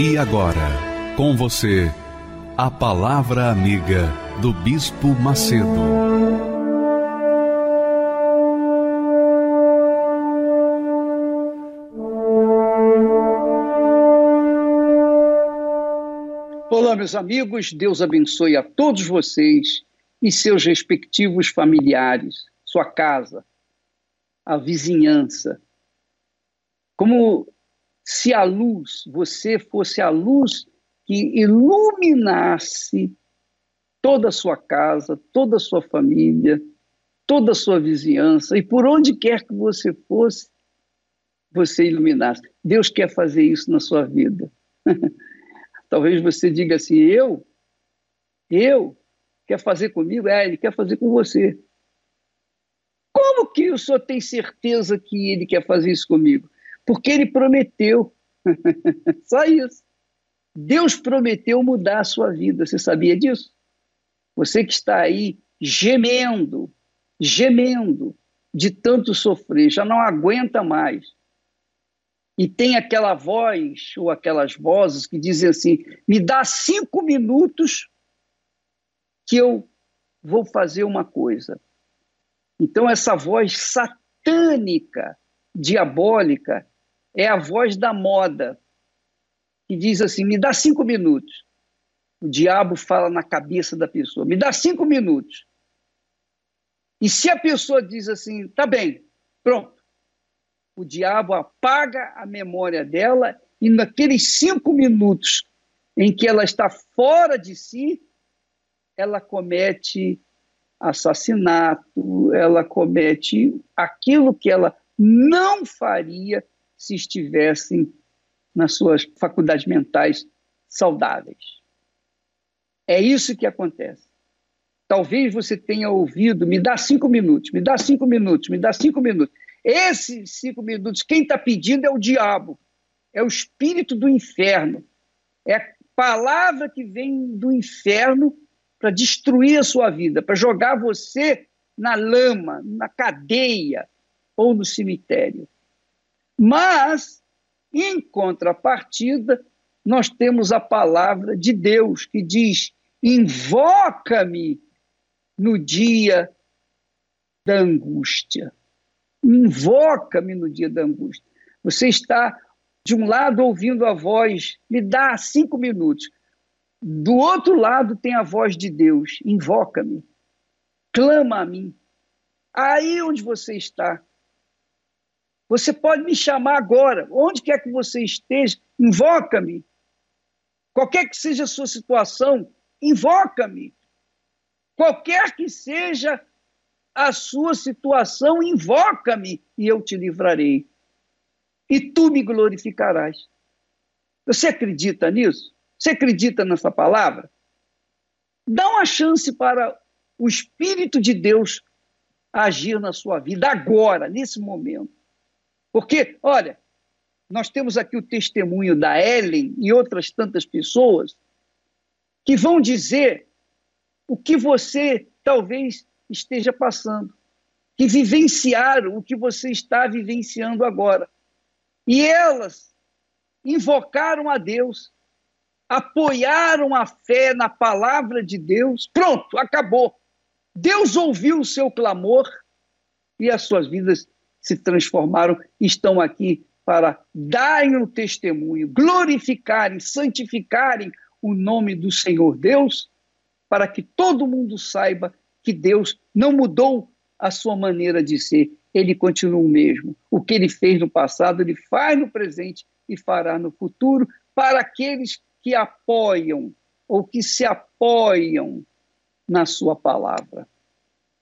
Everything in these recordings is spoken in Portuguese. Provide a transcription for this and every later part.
E agora, com você, a Palavra Amiga do Bispo Macedo. Olá, meus amigos, Deus abençoe a todos vocês e seus respectivos familiares, sua casa, a vizinhança. Como se a luz, você fosse a luz que iluminasse toda a sua casa, toda a sua família, toda a sua vizinhança, e por onde quer que você fosse, você iluminasse. Deus quer fazer isso na sua vida. Talvez você diga assim: eu? Eu? Quer fazer comigo? É, ele quer fazer com você. Como que o senhor tem certeza que ele quer fazer isso comigo? Porque ele prometeu. Só isso. Deus prometeu mudar a sua vida. Você sabia disso? Você que está aí gemendo, gemendo de tanto sofrer, já não aguenta mais. E tem aquela voz ou aquelas vozes que dizem assim: me dá cinco minutos que eu vou fazer uma coisa. Então, essa voz satânica, diabólica, é a voz da moda, que diz assim: me dá cinco minutos. O diabo fala na cabeça da pessoa: me dá cinco minutos. E se a pessoa diz assim, tá bem, pronto, o diabo apaga a memória dela e naqueles cinco minutos em que ela está fora de si, ela comete assassinato, ela comete aquilo que ela não faria se estivessem nas suas faculdades mentais saudáveis. É isso que acontece. Talvez você tenha ouvido, me dá cinco minutos, me dá cinco minutos, me dá cinco minutos. Esses cinco minutos, quem está pedindo é o diabo, é o espírito do inferno, é a palavra que vem do inferno para destruir a sua vida, para jogar você na lama, na cadeia ou no cemitério. Mas, em contrapartida, nós temos a palavra de Deus que diz: Invoca-me no dia da angústia. Invoca-me no dia da angústia. Você está, de um lado, ouvindo a voz, me dá cinco minutos. Do outro lado, tem a voz de Deus: invoca-me, clama a mim. Aí onde você está. Você pode me chamar agora, onde quer que você esteja, invoca-me. Qualquer que seja a sua situação, invoca-me. Qualquer que seja a sua situação, invoca-me e eu te livrarei. E tu me glorificarás. Você acredita nisso? Você acredita nessa palavra? Dá uma chance para o Espírito de Deus agir na sua vida agora, nesse momento. Porque, olha, nós temos aqui o testemunho da Ellen e outras tantas pessoas que vão dizer o que você talvez esteja passando, que vivenciaram o que você está vivenciando agora. E elas invocaram a Deus, apoiaram a fé na palavra de Deus. Pronto, acabou. Deus ouviu o seu clamor e as suas vidas se transformaram, estão aqui para darem o testemunho, glorificarem, santificarem o nome do Senhor Deus, para que todo mundo saiba que Deus não mudou a sua maneira de ser, ele continua o mesmo. O que ele fez no passado, ele faz no presente e fará no futuro para aqueles que apoiam ou que se apoiam na sua palavra.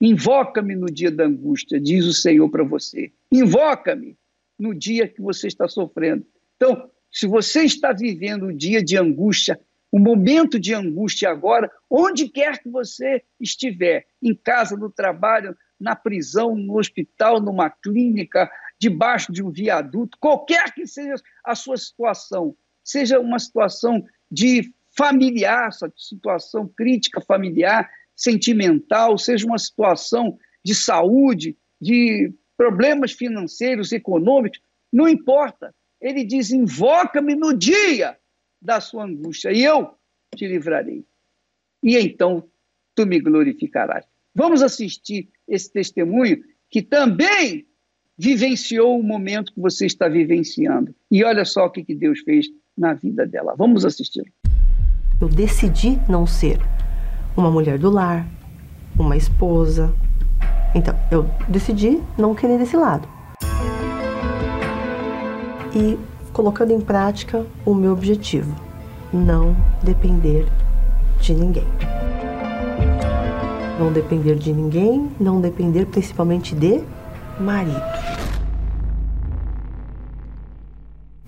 Invoca-me no dia da angústia, diz o Senhor para você. Invoca-me no dia que você está sofrendo. Então, se você está vivendo um dia de angústia, um momento de angústia agora, onde quer que você estiver, em casa, no trabalho, na prisão, no hospital, numa clínica, debaixo de um viaduto, qualquer que seja a sua situação, seja uma situação de familiar, situação crítica familiar, sentimental, seja uma situação de saúde, de problemas financeiros, econômicos, não importa. Ele diz: invoca-me no dia da sua angústia e eu te livrarei. E então tu me glorificarás. Vamos assistir esse testemunho que também vivenciou o momento que você está vivenciando. E olha só o que Deus fez na vida dela. Vamos assistir. Eu decidi não ser uma mulher do lar, uma esposa. Então, eu decidi não querer esse lado. E colocando em prática o meu objetivo: não depender de ninguém. Não depender de ninguém, não depender principalmente de marido.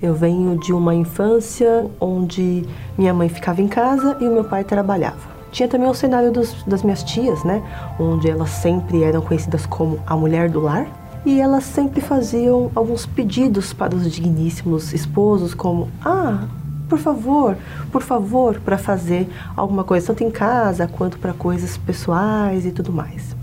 Eu venho de uma infância onde minha mãe ficava em casa e o meu pai trabalhava. Tinha também o cenário dos, das minhas tias, né? Onde elas sempre eram conhecidas como a mulher do lar. E elas sempre faziam alguns pedidos para os digníssimos esposos, como: Ah, por favor, por favor, para fazer alguma coisa, tanto em casa quanto para coisas pessoais e tudo mais.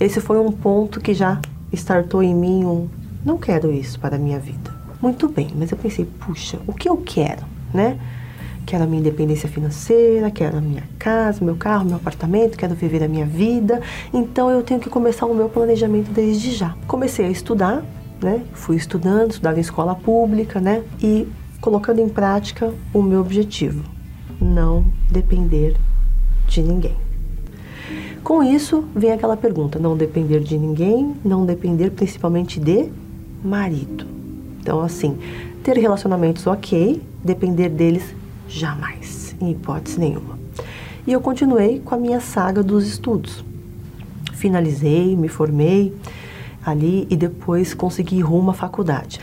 Esse foi um ponto que já startou em mim um: Não quero isso para a minha vida. Muito bem, mas eu pensei, puxa, o que eu quero, né? Quero a minha independência financeira, quero a minha casa, meu carro, meu apartamento, quero viver a minha vida. Então eu tenho que começar o meu planejamento desde já. Comecei a estudar, né? Fui estudando, estudava em escola pública, né? E colocando em prática o meu objetivo: não depender de ninguém. Com isso, vem aquela pergunta: não depender de ninguém, não depender principalmente de marido. Então, assim, ter relacionamentos ok, depender deles jamais, em hipótese nenhuma. E eu continuei com a minha saga dos estudos. Finalizei, me formei ali e depois consegui rumo à faculdade.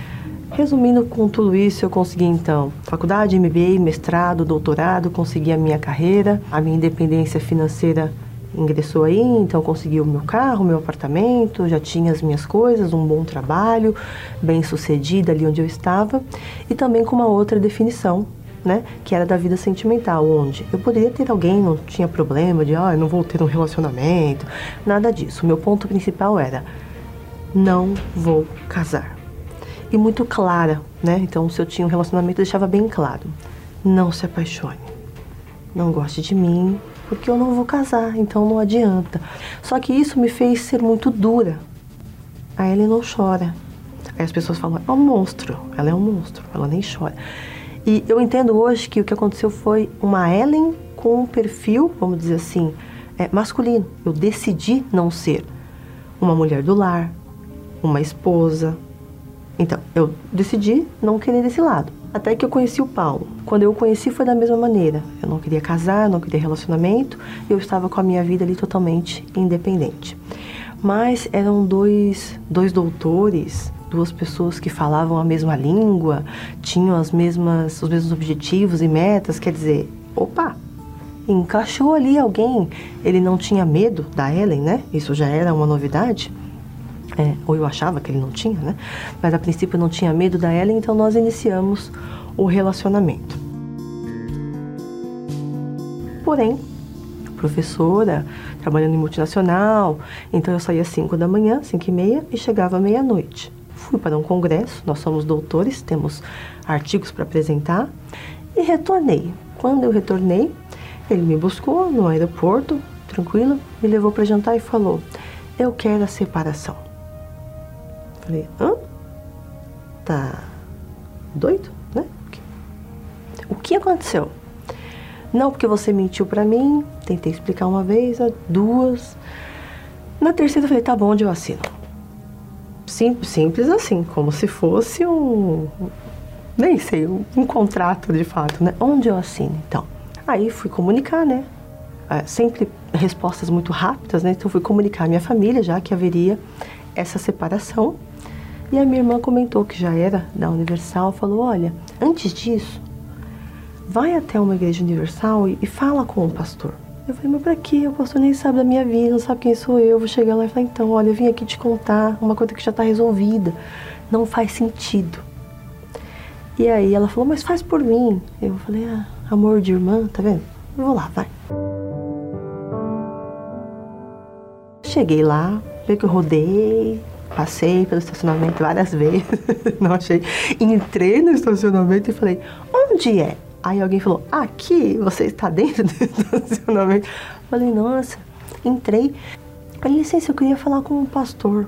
Resumindo com tudo isso, eu consegui então faculdade, MBA, mestrado, doutorado, consegui a minha carreira, a minha independência financeira ingressou aí, então consegui o meu carro, meu apartamento, já tinha as minhas coisas, um bom trabalho, bem sucedida ali onde eu estava, e também com uma outra definição, né, que era da vida sentimental, onde eu poderia ter alguém, não tinha problema de, ah, eu não vou ter um relacionamento, nada disso. Meu ponto principal era, não vou casar. E muito clara, né? Então, se eu tinha um relacionamento, eu deixava bem claro, não se apaixone, não goste de mim, porque eu não vou casar, então não adianta. Só que isso me fez ser muito dura. A Ellen não chora. Aí as pessoas falam, é um monstro, ela é um monstro, ela nem chora. E eu entendo hoje que o que aconteceu foi uma Ellen com um perfil, vamos dizer assim, é, masculino. Eu decidi não ser uma mulher do lar, uma esposa. Então, eu decidi não querer esse lado. Até que eu conheci o Paulo. Quando eu o conheci foi da mesma maneira. Eu não queria casar, não queria relacionamento, eu estava com a minha vida ali totalmente independente. Mas eram dois, dois doutores, duas pessoas que falavam a mesma língua, tinham as mesmas, os mesmos objetivos e metas, quer dizer, opa, encaixou ali alguém. Ele não tinha medo da Ellen, né? Isso já era uma novidade. É, ou eu achava que ele não tinha, né? Mas a princípio não tinha medo da Ellen, então nós iniciamos o relacionamento. Porém, professora, trabalhando em multinacional, então eu saía às 5 da manhã, 5 e meia, e chegava meia-noite. Fui para um congresso, nós somos doutores, temos artigos para apresentar, e retornei. Quando eu retornei, ele me buscou no aeroporto, tranquilo, me levou para jantar e falou: Eu quero a separação. Falei, hã? Tá doido, né? O que aconteceu? Não, porque você mentiu para mim. Tentei explicar uma vez, duas. Na terceira eu falei, tá bom, onde eu assino? Simples, simples assim, como se fosse um. Nem sei, um, um contrato de fato, né? Onde eu assino, então? Aí fui comunicar, né? É, sempre respostas muito rápidas, né? Então fui comunicar à minha família já que haveria essa separação e a minha irmã comentou que já era da Universal, falou: olha, Antes disso, vai até uma igreja universal e, e fala com o pastor. Eu falei, mas pra quê? O pastor nem sabe da minha vida, não sabe quem sou eu. Vou chegar lá e falar, então, olha, eu vim aqui te contar uma coisa que já está resolvida. Não faz sentido. E aí ela falou, mas faz por mim. Eu falei, ah, amor de irmã, tá vendo? Eu vou lá, vai. Cheguei lá, veio que eu rodei, passei pelo estacionamento várias vezes, não achei. Entrei no estacionamento e falei, onde é? Aí alguém falou, aqui, você está dentro do estacionamento. Falei, nossa, entrei. Falei, licença, eu queria falar com o pastor.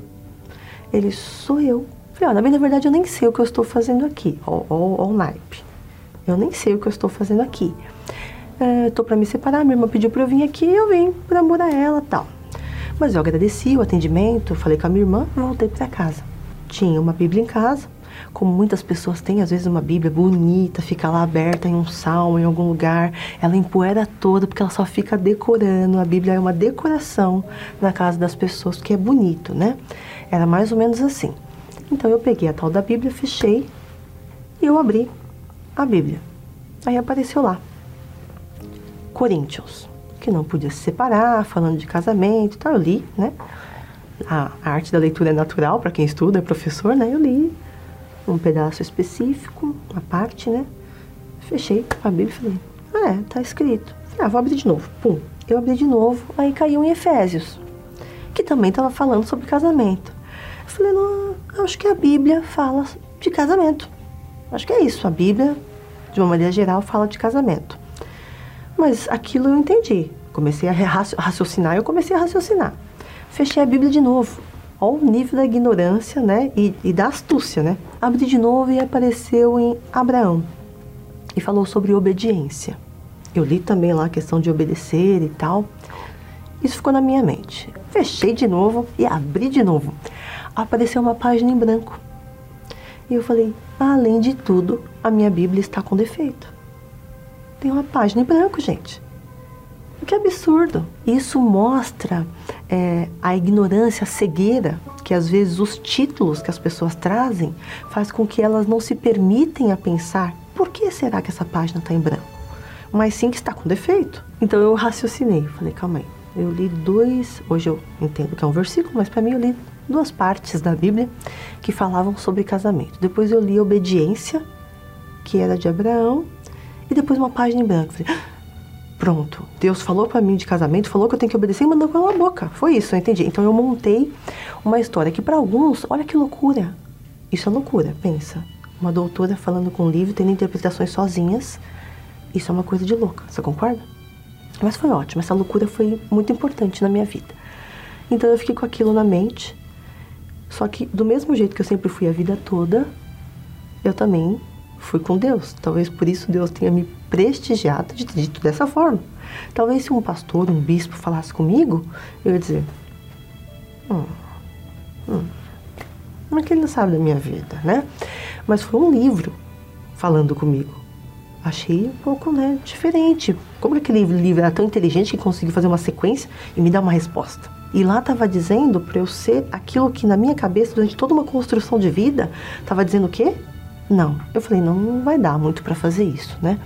Ele, sou eu. Falei, olha, na verdade eu nem sei o que eu estou fazendo aqui. Ó, o naipe. Eu nem sei o que eu estou fazendo aqui. Estou é, para me separar, minha irmã pediu para eu vir aqui eu vim por amor a ela tal. Mas eu agradeci o atendimento, falei com a minha irmã voltei para casa. Tinha uma Bíblia em casa, como muitas pessoas têm, às vezes uma Bíblia bonita, fica lá aberta em um salmo, em algum lugar, ela empoeira toda porque ela só fica decorando. A Bíblia é uma decoração na casa das pessoas, que é bonito, né? Era mais ou menos assim. Então eu peguei a tal da Bíblia, fechei e eu abri a Bíblia. Aí apareceu lá. Coríntios que não podia se separar, falando de casamento e tal. Eu li, né? A, arte da leitura é natural para quem estuda, é professor, né? Eu li um pedaço específico, uma parte, né? Fechei a Bíblia e falei, ah, é, tá escrito. Falei, ah, vou abrir de novo. Pum, eu abri de novo, aí caiu em Efésios, que também estava falando sobre casamento. Eu falei, não, acho que a Bíblia fala de casamento. Acho que é isso, a Bíblia, de uma maneira geral, fala de casamento. Mas aquilo eu entendi. Comecei a raciocinar, eu comecei a raciocinar. Fechei a Bíblia de novo. Olha o nível da ignorância, né? E, e da astúcia, né? Abri de novo e apareceu em Abraão. E falou sobre obediência. Eu li também lá a questão de obedecer e tal. Isso ficou na minha mente. Fechei de novo e abri de novo. Apareceu uma página em branco. E eu falei: além de tudo, a minha Bíblia está com defeito. Tem uma página em branco, gente. Que absurdo! Isso mostra é, a ignorância, a cegueira que às vezes os títulos que as pessoas trazem faz com que elas não se permitem a pensar por que será que essa página está em branco? Mas sim que está com defeito. Então eu raciocinei, falei, calma aí. Eu li dois, hoje eu entendo que é um versículo, mas para mim eu li duas partes da Bíblia que falavam sobre casamento. Depois eu li obediência, que era de Abraão, e depois uma página em branco. Falei, ah, pronto, Deus falou para mim de casamento, falou que eu tenho que obedecer e mandou pela boca. Foi isso, eu entendi. Então eu montei uma história que para alguns, olha que loucura. Isso é loucura, pensa. Uma doutora falando com um livro, tendo interpretações sozinhas. Isso é uma coisa de louca, você concorda? Mas foi ótimo, essa loucura foi muito importante na minha vida. Então eu fiquei com aquilo na mente. Só que do mesmo jeito que eu sempre fui a vida toda, eu também fui com Deus. Talvez por isso Deus tenha me prestigiado de dito dessa forma. Talvez se um pastor, um bispo falasse comigo, eu ia dizer: Hum, hum, mas que ele não sabe da minha vida, né? Mas foi um livro falando comigo. Achei um pouco né, diferente. Como que aquele livro era tão inteligente que conseguiu fazer uma sequência e me dar uma resposta? E lá estava dizendo para eu ser aquilo que na minha cabeça, durante toda uma construção de vida, estava dizendo o quê? Não. Eu falei, não, não vai dar muito para fazer isso, né?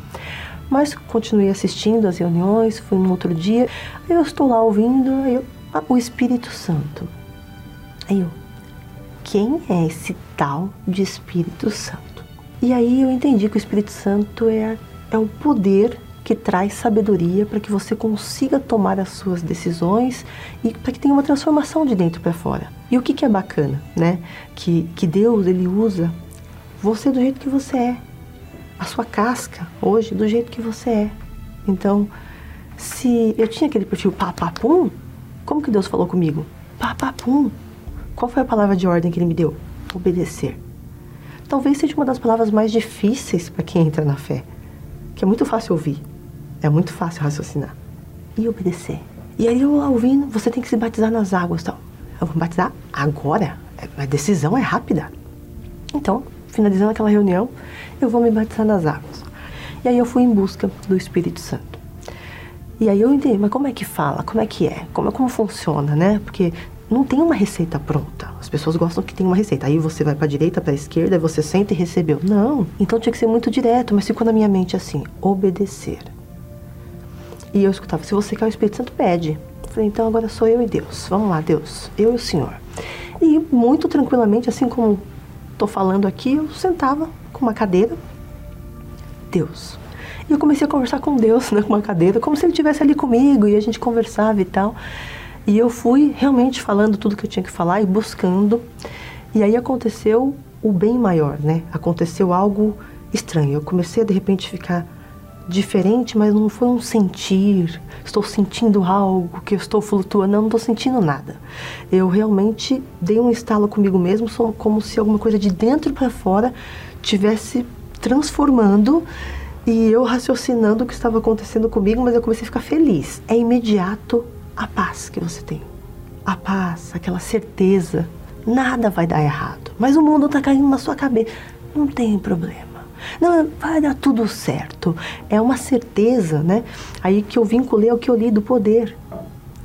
Mas continuei assistindo as reuniões, fui no outro dia, aí eu estou lá ouvindo, aí eu, ah, o Espírito Santo. Aí eu, quem é esse tal de Espírito Santo? E aí eu entendi que o Espírito Santo é, é o poder que traz sabedoria para que você consiga tomar as suas decisões e para que tenha uma transformação de dentro para fora. E o que, que é bacana, né? Que, que Deus ele usa você do jeito que você é. A sua casca hoje do jeito que você é. Então, se eu tinha aquele perfil papapum, como que Deus falou comigo? Papapum. Qual foi a palavra de ordem que ele me deu? Obedecer. Talvez seja uma das palavras mais difíceis para quem entra na fé, que é muito fácil ouvir, é muito fácil raciocinar e obedecer. E aí eu ouvindo, você tem que se batizar nas águas, tal. Eu vou me batizar agora. A decisão é rápida. Então, finalizando aquela reunião, eu vou me batizar nas águas. E aí eu fui em busca do Espírito Santo. E aí eu entendi, mas como é que fala? Como é que é? Como, como funciona, né? Porque não tem uma receita pronta. As pessoas gostam que tem uma receita. Aí você vai para direita, para esquerda, você senta e recebeu. Não. Então tinha que ser muito direto, mas ficou na minha mente assim: obedecer. E eu escutava: se você quer o Espírito Santo, pede. Falei: então agora sou eu e Deus. Vamos lá, Deus. Eu e o Senhor. E muito tranquilamente, assim como estou falando aqui, eu sentava com uma cadeira. Deus. E eu comecei a conversar com Deus, né, com uma cadeira, como se ele estivesse ali comigo e a gente conversava e tal. E eu fui realmente falando tudo que eu tinha que falar e buscando. E aí aconteceu o bem maior, né? Aconteceu algo estranho. Eu comecei a de repente ficar diferente, mas não foi um sentir, estou sentindo algo, que eu estou flutuando, não, estou sentindo nada. Eu realmente dei um estalo comigo mesmo, como se alguma coisa de dentro para fora tivesse transformando e eu raciocinando o que estava acontecendo comigo, mas eu comecei a ficar feliz. É imediato a paz que você tem. A paz, aquela certeza. Nada vai dar errado. Mas o mundo está caindo na sua cabeça. Não tem problema. Não, vai dar tudo certo. É uma certeza, né? Aí que eu vinculei ao que eu li do poder.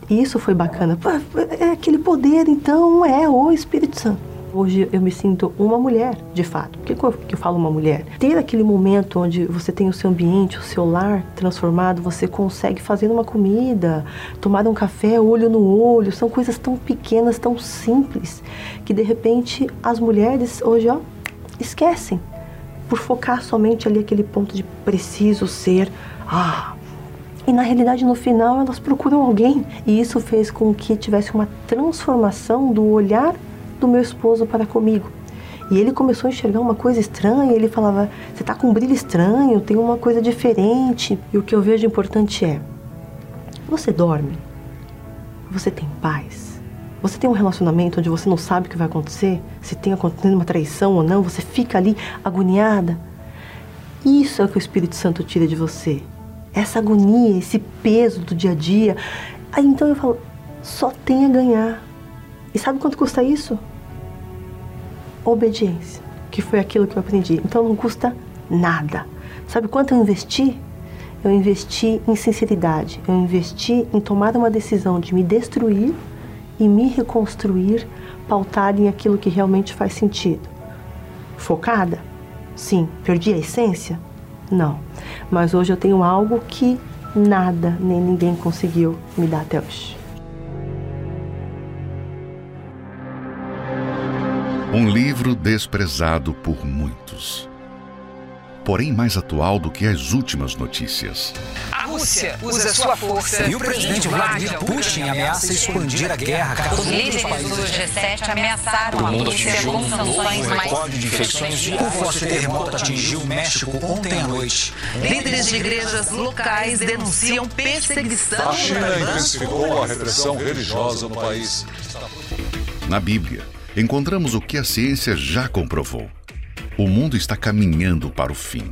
E isso foi bacana. É aquele poder, então, é o Espírito Santo. Hoje eu me sinto uma mulher, de fato. Por que, eu falo uma mulher? Ter aquele momento onde você tem o seu ambiente, o seu lar transformado, você consegue fazer uma comida, tomar um café olho no olho, são coisas tão pequenas, tão simples, que de repente as mulheres hoje, ó, esquecem. Por focar somente ali aquele ponto de preciso ser, ah, e na realidade, no final, elas procuram alguém. E isso fez com que tivesse uma transformação do olhar do meu esposo para comigo. E ele começou a enxergar uma coisa estranha, ele falava: "Você está com um brilho estranho, tem uma coisa diferente". E o que eu vejo importante é: você dorme? Você tem paz? Você tem um relacionamento onde você não sabe o que vai acontecer, se tem acontecendo uma traição ou não, você fica ali agoniada? Isso é o que o Espírito Santo tira de você. Essa agonia, esse peso do dia a dia. Aí então eu falo: só tem a ganhar. E sabe quanto custa isso? Obediência, que foi aquilo que eu aprendi. Então não custa nada. Sabe quanto eu investi? Eu investi em sinceridade, eu investi em tomar uma decisão de me destruir e me reconstruir pautada em aquilo que realmente faz sentido. Focada? Sim. Perdi a essência? Não. Mas hoje eu tenho algo que nada nem ninguém conseguiu me dar até hoje. Um livro desprezado por muitos. Porém, mais atual do que as últimas notícias. A Rússia usa sua força. E o presidente Vladimir Putin ameaça expandir a guerra contra Líderes do G7 ameaçaram a Rússia com sanções mais. recorde de infecções de Um forte terremoto atingiu o México ontem à noite. Líderes de igrejas locais denunciam perseguição. A China intensificou a repressão religiosa no país. Na Bíblia, encontramos o que a ciência já comprovou. O mundo está caminhando para o fim.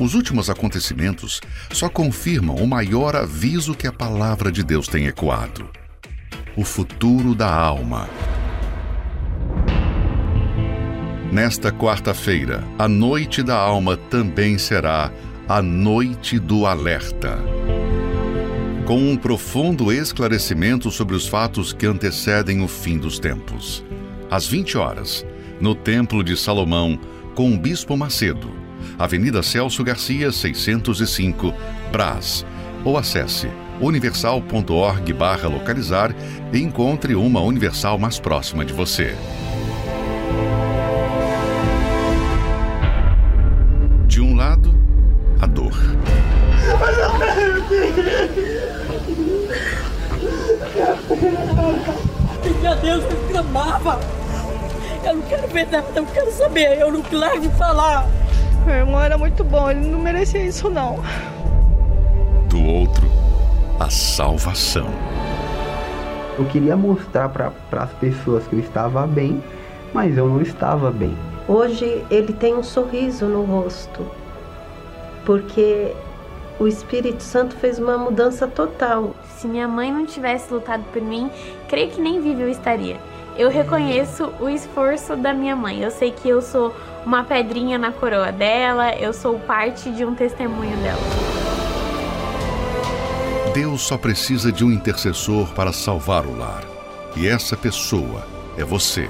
Os últimos acontecimentos só confirmam o maior aviso que a palavra de Deus tem ecoado: o futuro da alma. Nesta quarta-feira, a noite da alma também será a noite do alerta. Com um profundo esclarecimento sobre os fatos que antecedem o fim dos tempos às 20 horas, no Templo de Salomão, com o Bispo Macedo, Avenida Celso Garcia, 605, Brás. Ou acesse universal.org localizar e encontre uma Universal mais próxima de você. De um lado, a dor. Meu Deus, eu me amava. Eu não quero ver nada, eu quero saber, eu não quero falar. Meu irmão era muito bom, ele não merecia isso não. Do outro, a salvação. Eu queria mostrar para as pessoas que eu estava bem, mas eu não estava bem. Hoje ele tem um sorriso no rosto, porque o Espírito Santo fez uma mudança total. Se minha mãe não tivesse lutado por mim, creio que nem viva eu estaria. Eu reconheço o esforço da minha mãe. Eu sei que eu sou uma pedrinha na coroa dela, eu sou parte de um testemunho dela. Deus só precisa de um intercessor para salvar o lar. E essa pessoa é você.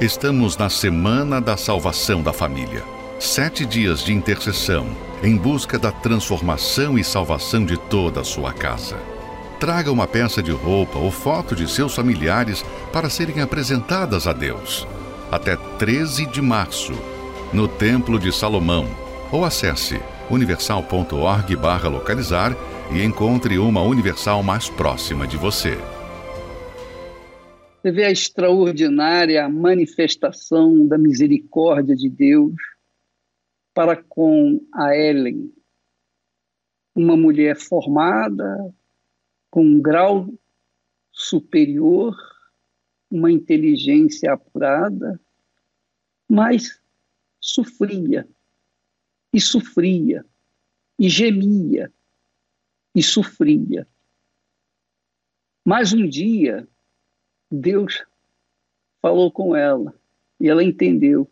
Estamos na Semana da Salvação da Família. Sete dias de intercessão em busca da transformação e salvação de toda a sua casa. Traga uma peça de roupa ou foto de seus familiares para serem apresentadas a Deus. Até 13 de março, no Templo de Salomão. Ou acesse universal.org/localizar e encontre uma Universal mais próxima de você. Você vê a extraordinária manifestação da misericórdia de Deus para com a Ellen, uma mulher formada, com um grau superior, uma inteligência apurada, mas sofria, e sofria, e gemia, e sofria. Mas um dia, Deus falou com ela e ela entendeu.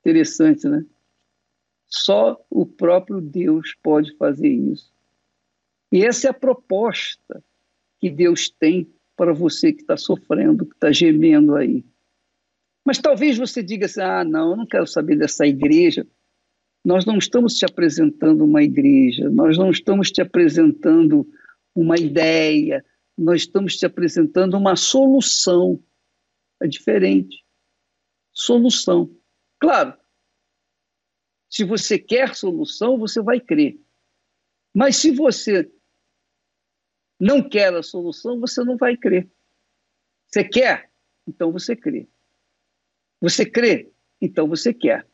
Interessante, né? Só o próprio Deus pode fazer isso. E essa é a proposta que Deus tem para você que está sofrendo, que está gemendo aí. Mas talvez você diga assim: ah, não, eu não quero saber dessa igreja. Nós não estamos te apresentando uma igreja, nós não estamos te apresentando uma ideia, nós estamos te apresentando uma solução. É diferente. Solução. Claro, se você quer solução, você vai crer. Mas se você não quer a solução, você não vai crer. Você quer? Então você crê. Você crê? Então você quer.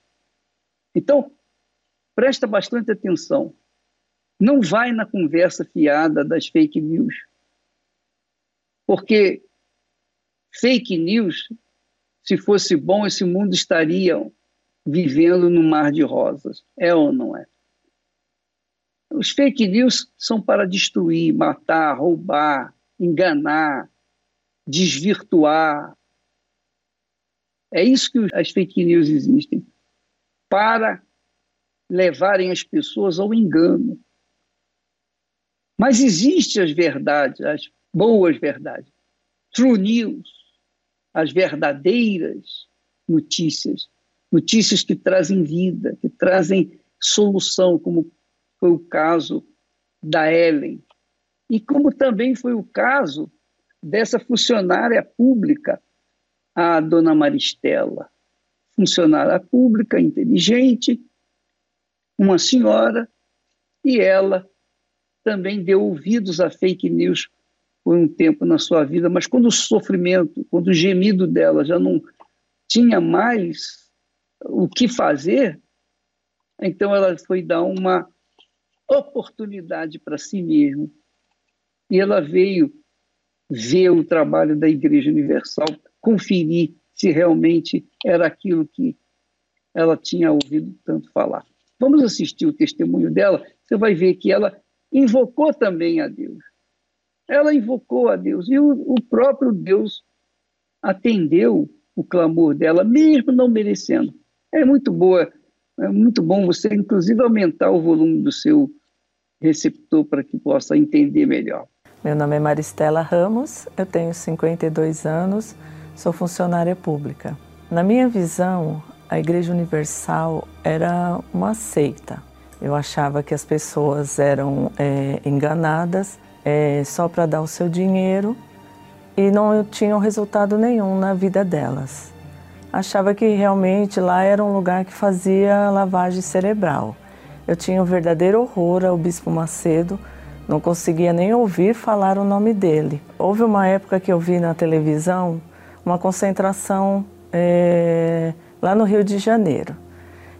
Então, presta bastante atenção. Não vai na conversa fiada das fake news. Porque fake news, se fosse bom, esse mundo estaria vivendo no mar de rosas. É ou não é? Os fake news são para destruir, matar, roubar, enganar, desvirtuar. É isso que as fake news existem para levarem as pessoas ao engano. Mas existem as verdades, as boas verdades, true news, as verdadeiras notícias, notícias que trazem vida, que trazem solução, como foi o caso da Ellen, e como também foi o caso dessa funcionária pública, a dona Maristela. Funcionária pública, inteligente, uma senhora, e ela também deu ouvidos a fake news por um tempo na sua vida, mas quando o sofrimento, quando o gemido dela já não tinha mais o que fazer, então ela foi dar uma oportunidade para si mesma. E ela veio ver o trabalho da Igreja Universal, conferir se realmente era aquilo que ela tinha ouvido tanto falar. Vamos assistir o testemunho dela, você vai ver que ela invocou também a Deus. Ela invocou a Deus e o, o próprio Deus atendeu o clamor dela, mesmo não merecendo. É muito boa, é muito bom você, inclusive, aumentar o volume do seu receptor para que possa entender melhor. Meu nome é Maristela Ramos, eu tenho 52 anos, sou funcionária pública. Na minha visão, a Igreja Universal era uma seita. Eu achava que as pessoas eram é, enganadas é, só para dar o seu dinheiro e não tinham resultado nenhum na vida delas. Achava que realmente lá era um lugar que fazia lavagem cerebral. Eu tinha um verdadeiro horror ao Bispo Macedo, não conseguia nem ouvir falar o nome dele. Houve uma época que eu vi na televisão uma concentração é, lá no Rio de Janeiro.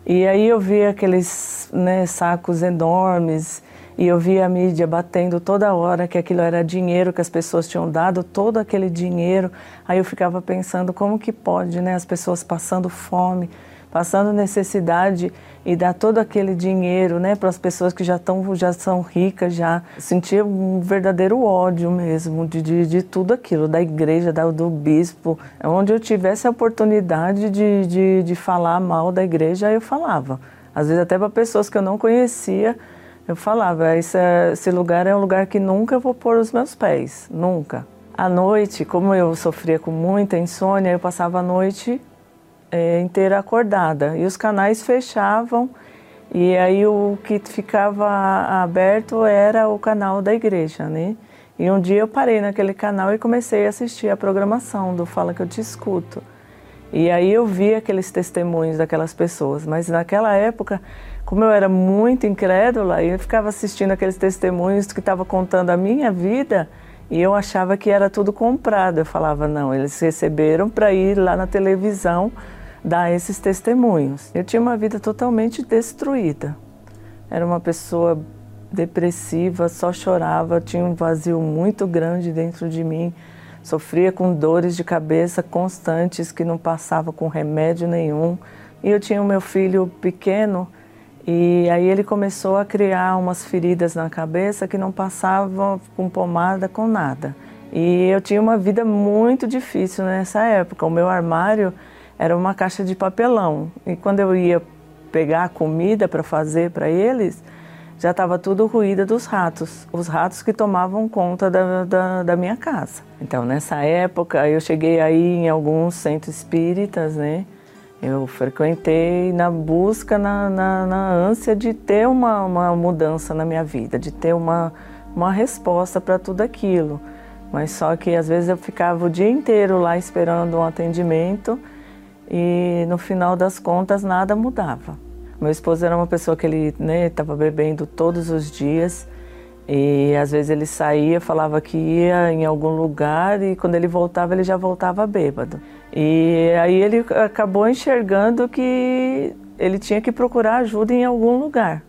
E aí eu vi aqueles né, sacos enormes e eu vi a mídia batendo toda hora que aquilo era dinheiro, que as pessoas tinham dado todo aquele dinheiro. Aí eu ficava pensando como que pode, né, as pessoas passando fome, passando necessidade e dar todo aquele dinheiro, né, para as pessoas que já estão já são ricas já. Sentia um verdadeiro ódio mesmo de, de, de tudo aquilo da igreja, da, do bispo, onde eu tivesse a oportunidade de, de, de falar mal da igreja eu falava, às vezes até para pessoas que eu não conhecia eu falava esse, esse lugar é um lugar que nunca vou pôr os meus pés, nunca. À noite, como eu sofria com muita insônia, eu passava a noite é, inteira acordada e os canais fechavam e aí o que ficava aberto era o canal da igreja, né? E um dia eu parei naquele canal e comecei a assistir a programação do Fala que eu te escuto. E aí eu vi aqueles testemunhos daquelas pessoas, mas naquela época, como eu era muito incrédula, eu ficava assistindo aqueles testemunhos que estavam contando a minha vida e eu achava que era tudo comprado. Eu falava, não, eles receberam para ir lá na televisão dar esses testemunhos. Eu tinha uma vida totalmente destruída. Era uma pessoa depressiva, só chorava, tinha um vazio muito grande dentro de mim. Sofria com dores de cabeça constantes que não passava com remédio nenhum. E eu tinha o meu filho pequeno e aí ele começou a criar umas feridas na cabeça que não passavam com pomada, com nada. E eu tinha uma vida muito difícil nessa época. O meu armário era uma caixa de papelão. E quando eu ia pegar comida para fazer para eles, já estava tudo ruído dos ratos, os ratos que tomavam conta da, da, da, minha casa. Então, nessa época, eu cheguei aí em alguns centros espíritas, né? Eu frequentei na busca, na, na, na ânsia de ter uma, uma mudança na minha vida, de ter uma, uma resposta para tudo aquilo. Mas só que às vezes eu ficava o dia inteiro lá esperando um atendimento e no final das contas nada mudava. Meu esposo era uma pessoa que ele estava né, bebendo todos os dias e às vezes ele saía, falava que ia em algum lugar e quando ele voltava ele já voltava bêbado. E aí ele acabou enxergando que ele tinha que procurar ajuda em algum lugar.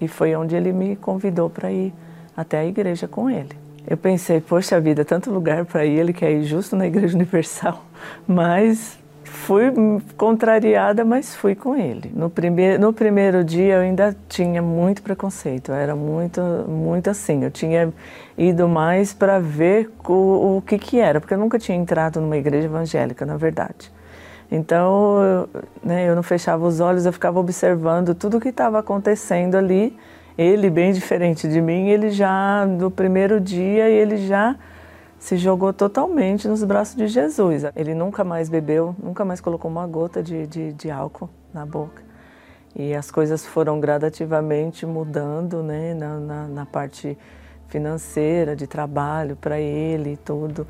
E foi onde ele me convidou para ir até a igreja com ele. Eu pensei, poxa vida, tanto lugar para ir, ele quer ir justo na Igreja Universal. Mas fui contrariada, mas fui com ele. No primeiro, no primeiro dia eu ainda tinha muito preconceito, era muito, muito assim. Eu tinha ido mais para ver o, o que, que era, porque eu nunca tinha entrado numa igreja evangélica, na verdade. Então, né, eu não fechava os olhos, eu ficava observando tudo o que estava acontecendo ali. Ele, bem diferente de mim, ele já, no primeiro dia, ele já se jogou totalmente nos braços de Jesus. Ele nunca mais bebeu, nunca mais colocou uma gota de, de, de álcool na boca. E as coisas foram gradativamente mudando né, na, na, na parte financeira, de trabalho para ele e tudo.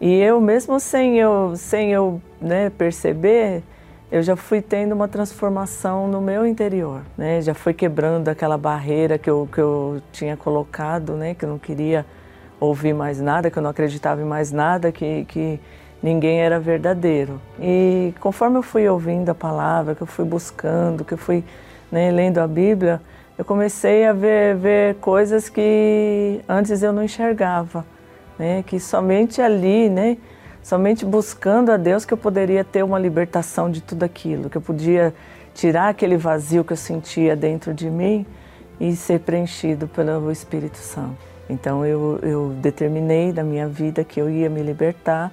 E eu, mesmo sem eu, sem eu né, perceber, eu já fui tendo uma transformação no meu interior, né? Já fui quebrando aquela barreira que eu, que eu tinha colocado, né? Que eu não queria ouvir mais nada, que eu não acreditava em mais nada, que, que ninguém era verdadeiro. E conforme eu fui ouvindo a palavra, que eu fui buscando, que eu fui né, lendo a Bíblia, eu comecei a ver, ver coisas que antes eu não enxergava, né? que somente ali, né, somente buscando a Deus que eu poderia ter uma libertação de tudo aquilo, que eu podia tirar aquele vazio que eu sentia dentro de mim e ser preenchido pelo Espírito Santo. Então eu, eu determinei da minha vida que eu ia me libertar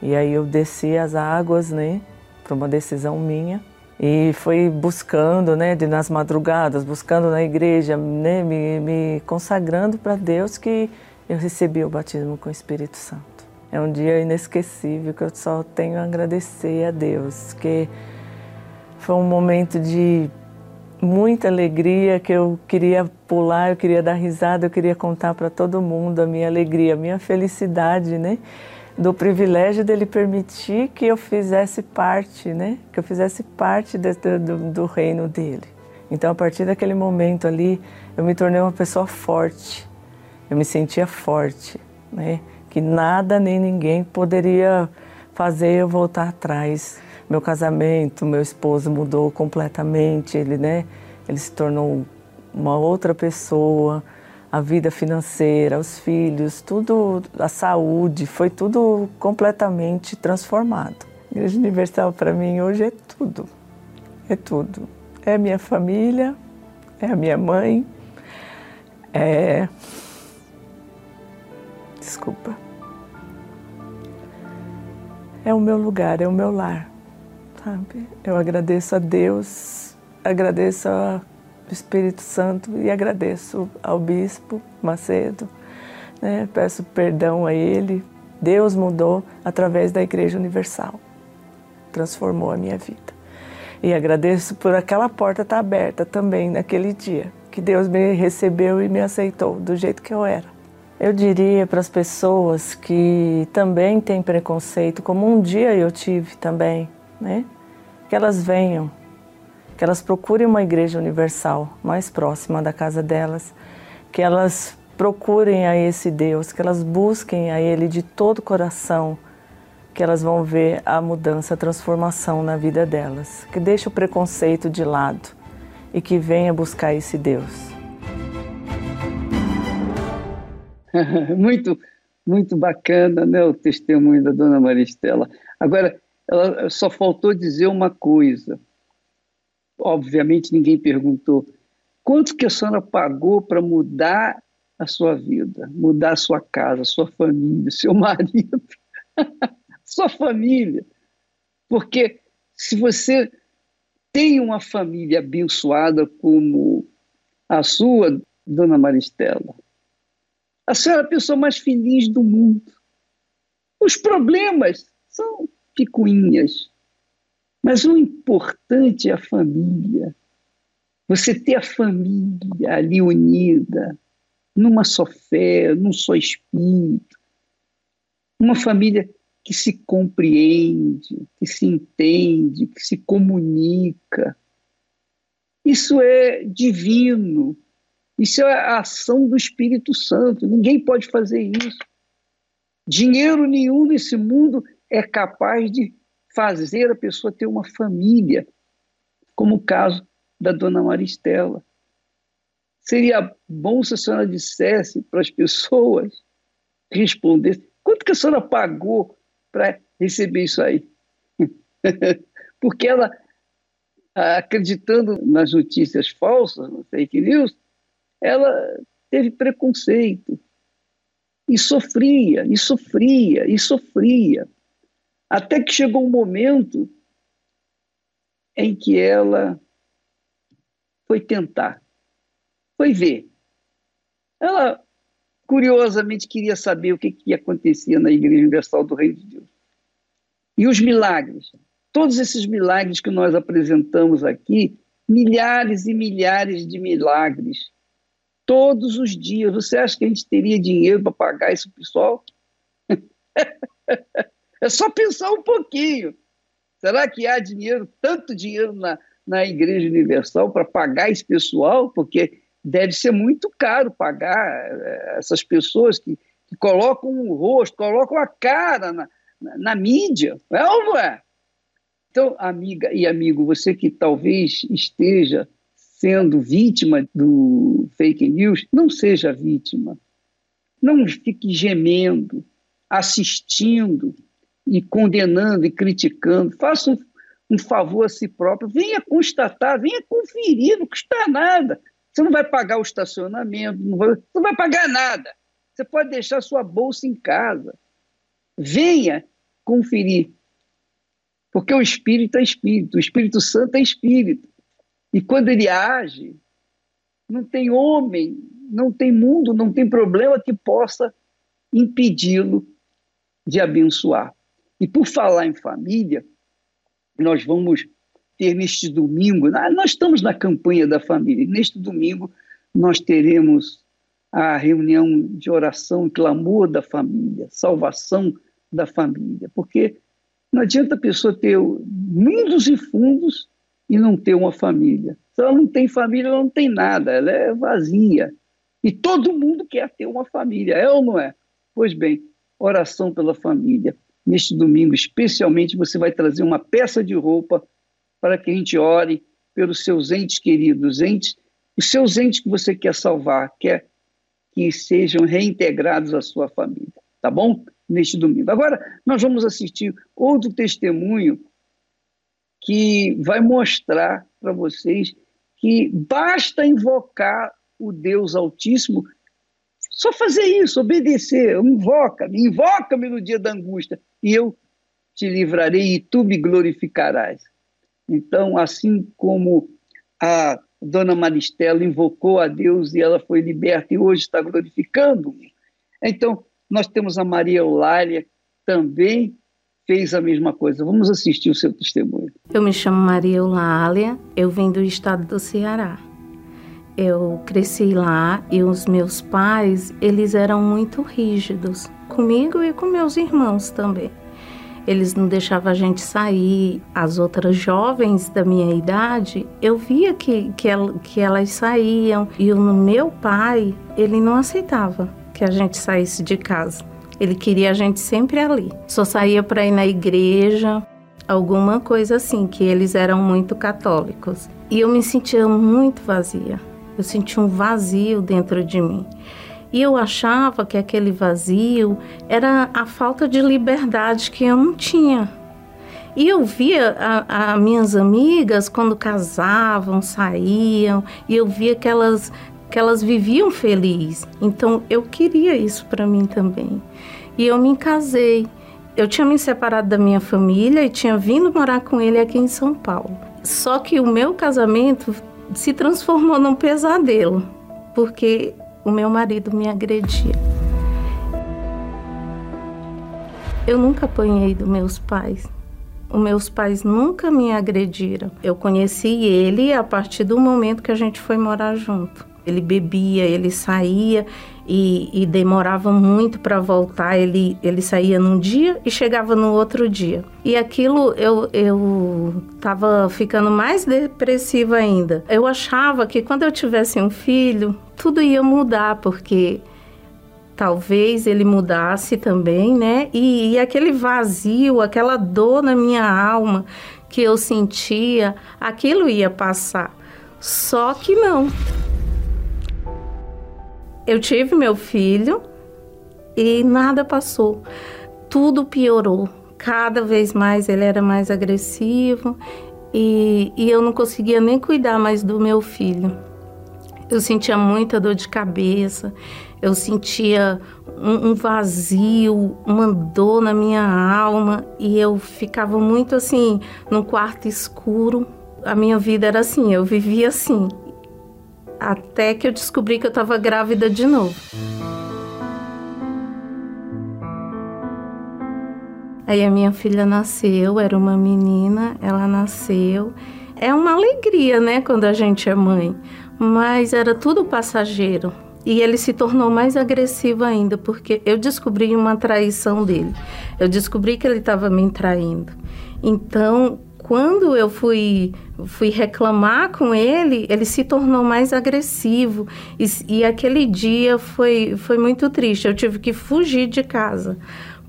e aí eu desci as águas, né, para uma decisão minha e fui buscando, né, de nas madrugadas, buscando na igreja, né, me, me consagrando para Deus que eu recebi o batismo com o Espírito Santo. É um dia inesquecível que eu só tenho a agradecer a Deus, que foi um momento de muita alegria que eu queria pular, eu queria dar risada, eu queria contar para todo mundo a minha alegria, a minha felicidade, né? Do privilégio dele permitir que eu fizesse parte, né? Que eu fizesse parte de, do, do reino dele. Então, a partir daquele momento ali, eu me tornei uma pessoa forte. Eu me sentia forte, né? Que nada nem ninguém poderia fazer eu voltar atrás meu casamento, meu esposo mudou completamente, ele, né, ele se tornou uma outra pessoa, a vida financeira, os filhos, tudo, a saúde, foi tudo completamente transformado. A Igreja Universal para mim hoje é tudo, é tudo. É a minha família, é a minha mãe, é. Desculpa. É o meu lugar, é o meu lar sabe? Eu agradeço a Deus, agradeço ao Espírito Santo e agradeço ao Bispo Macedo, né? Peço perdão a ele Deus mudou através da Igreja Universal. Transformou a minha vida. E agradeço por aquela porta estar aberta também naquele dia, que Deus me recebeu e me aceitou do jeito que eu era. Eu diria para as pessoas que também têm preconceito, como um dia eu tive também, né? Que elas venham, que elas procurem uma igreja universal mais próxima da casa delas, que elas procurem a esse Deus, que elas busquem a Ele de todo o coração, que elas vão ver a mudança, a transformação na vida delas. Que deixe o preconceito de lado e que venha buscar esse Deus. muito, muito bacana, né, o testemunho da Dona Maristela. Agora, ela só faltou dizer uma coisa. Obviamente ninguém perguntou quanto que a senhora pagou para mudar a sua vida, mudar a sua casa, a sua família, seu marido, sua família. Porque se você tem uma família abençoada como a sua, dona Maristela, a senhora é a pessoa mais feliz do mundo. Os problemas são picuinhas, mas o importante é a família. Você ter a família ali unida, numa só fé, num só espírito. Uma família que se compreende, que se entende, que se comunica. Isso é divino. Isso é a ação do Espírito Santo. Ninguém pode fazer isso. Dinheiro nenhum nesse mundo é capaz de fazer a pessoa ter uma família, como o caso da dona Maristela. Seria bom se a senhora dissesse para as pessoas, respondesse, quanto que a senhora pagou para receber isso aí? Porque ela, acreditando nas notícias falsas, no fake news, ela teve preconceito e sofria, e sofria, e sofria. Até que chegou um momento em que ela foi tentar foi ver. Ela, curiosamente, queria saber o que, que acontecia na Igreja Universal do Reino de Deus. E os milagres. Todos esses milagres que nós apresentamos aqui, milhares e milhares de milagres, todos os dias. Você acha que a gente teria dinheiro para pagar esse pessoal? é só pensar um pouquinho. Será que há dinheiro, tanto dinheiro na, na Igreja Universal para pagar esse pessoal? Porque deve ser muito caro pagar eh, essas pessoas que, que colocam o rosto, colocam a cara na, na, na mídia, é ou não é? Então, amiga e amigo, você que talvez esteja sendo vítima do fake news, não seja vítima. Não fique gemendo, assistindo e condenando e criticando. Faça um, um favor a si próprio. Venha constatar, venha conferir, não custa nada. Você não vai pagar o estacionamento, não vai, não vai pagar nada. Você pode deixar sua bolsa em casa. Venha conferir. Porque o Espírito é Espírito, o Espírito Santo é Espírito. E quando ele age, não tem homem, não tem mundo, não tem problema que possa impedi-lo de abençoar. E por falar em família, nós vamos ter neste domingo, nós estamos na campanha da família, neste domingo nós teremos a reunião de oração e clamor da família, salvação da família, porque não adianta a pessoa ter mundos e fundos e não ter uma família. Se ela não tem família, ela não tem nada, ela é vazia. E todo mundo quer ter uma família, é ou não é? Pois bem, oração pela família. Neste domingo, especialmente, você vai trazer uma peça de roupa para que a gente ore pelos seus entes queridos, entes, os seus entes que você quer salvar, quer que sejam reintegrados à sua família, tá bom? Neste domingo. Agora, nós vamos assistir outro testemunho que vai mostrar para vocês que basta invocar o Deus Altíssimo, só fazer isso, obedecer, invoca-me, invoca-me no dia da angústia, e eu te livrarei e tu me glorificarás. Então, assim como a dona Maristela invocou a Deus e ela foi liberta e hoje está glorificando, então Nós temos a Maria Eulália, também fez a mesma coisa. Vamos assistir o seu testemunho. Eu me chamo Maria Eulália, eu vim do estado do Ceará. Eu cresci lá e os meus pais, eles eram muito rígidos comigo e com meus irmãos também. Eles não deixavam a gente sair. As outras jovens da minha idade, eu via que, que, que elas saíam. E o meu pai, ele não aceitava que a gente saísse de casa. Ele queria a gente sempre ali. Só saía para ir na igreja, alguma coisa assim, que eles eram muito católicos. E eu me sentia muito vazia. Eu sentia um vazio dentro de mim. E eu achava que aquele vazio era a falta de liberdade que eu não tinha. E eu via as minhas amigas quando casavam, saíam, e eu via que elas, que elas viviam felizes. Então eu queria isso para mim também. E eu me casei. Eu tinha me separado da minha família e tinha vindo morar com ele aqui em São Paulo. Só que o meu casamento se transformou num pesadelo, porque o meu marido me agredia. Eu nunca apanhei dos meus pais. Os meus pais nunca me agrediram. Eu conheci ele a partir do momento que a gente foi morar junto. Ele bebia, ele saía e, e demorava muito para voltar. Ele, ele saía num dia e chegava no outro dia. E aquilo eu, eu tava ficando mais depressiva ainda. Eu achava que quando eu tivesse um filho, tudo ia mudar, porque talvez ele mudasse também, né? E, e, aquele vazio, aquela dor na minha alma que eu sentia, aquilo ia passar. Só que não eu tive meu filho e nada passou. Tudo piorou. Cada vez mais ele era mais agressivo e, e eu não conseguia nem cuidar mais do meu filho. Eu sentia muita dor de cabeça, eu sentia um, um, vazio, uma dor na minha alma e eu ficava muito assim, num quarto escuro. A minha vida era assim, eu vivia assim até que eu descobri que eu estava grávida de novo. Aí a minha filha nasceu, era uma menina, ela nasceu. É uma alegria, né, quando a gente é mãe, mas era tudo passageiro. E ele se tornou mais agressivo ainda, porque eu descobri uma traição dele. Eu descobri que ele estava me traindo. Então, quando eu fui, fui reclamar com ele, ele se tornou mais agressivo. E, e aquele dia foi, foi muito triste. Eu tive que fugir de casa,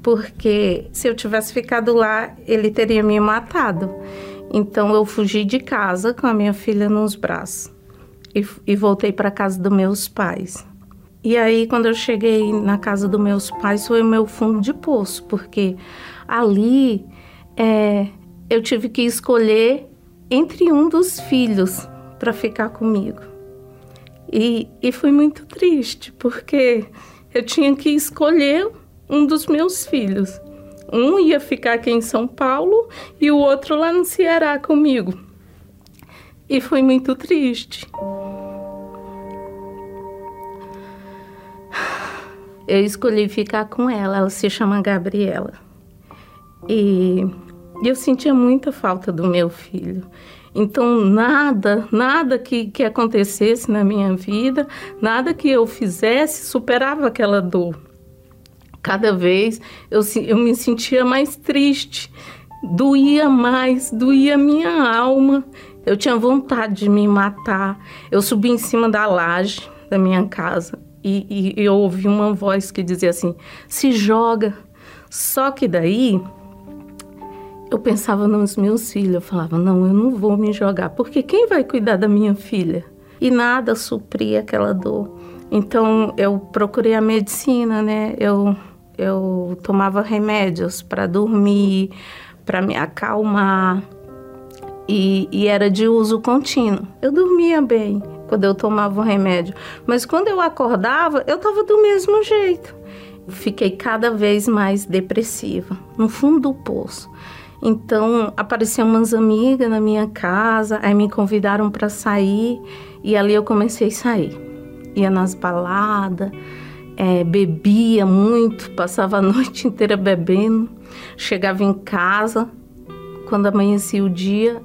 porque se eu tivesse ficado lá, ele teria me matado. Então eu fugi de casa com a minha filha nos braços e, e voltei para casa dos meus pais. E aí, quando eu cheguei na casa dos meus pais, foi o meu fundo de poço, porque ali é, eu tive que escolher entre um dos filhos para ficar comigo. E, e foi muito triste, porque eu tinha que escolher um dos meus filhos. Um ia ficar aqui em São Paulo e o outro lá no Ceará comigo. E foi muito triste. Eu escolhi ficar com ela, ela se chama Gabriela. E e eu sentia muita falta do meu filho. Então, nada, nada que, que acontecesse na minha vida, nada que eu fizesse superava aquela dor. Cada vez eu, eu me sentia mais triste, doía mais, doía minha alma. Eu tinha vontade de me matar. Eu subi em cima da laje da minha casa e, e eu ouvi uma voz que dizia assim: se joga. Só que daí eu pensava nos meus filhos, eu falava, não, eu não vou me jogar, porque quem vai cuidar da minha filha? E nada supria aquela dor. Então eu procurei a medicina, né? Eu, eu tomava remédios para dormir, para me acalmar. E, e, era de uso contínuo. Eu dormia bem quando eu tomava o remédio, mas quando eu acordava, eu estava do mesmo jeito. Fiquei cada vez mais depressiva, no fundo do poço. Então, apareceram umas amigas na minha casa, aí me convidaram para sair e ali eu comecei a sair. Ia nas baladas, é, bebia muito, passava a noite inteira bebendo, chegava em casa, quando amanhecia o dia,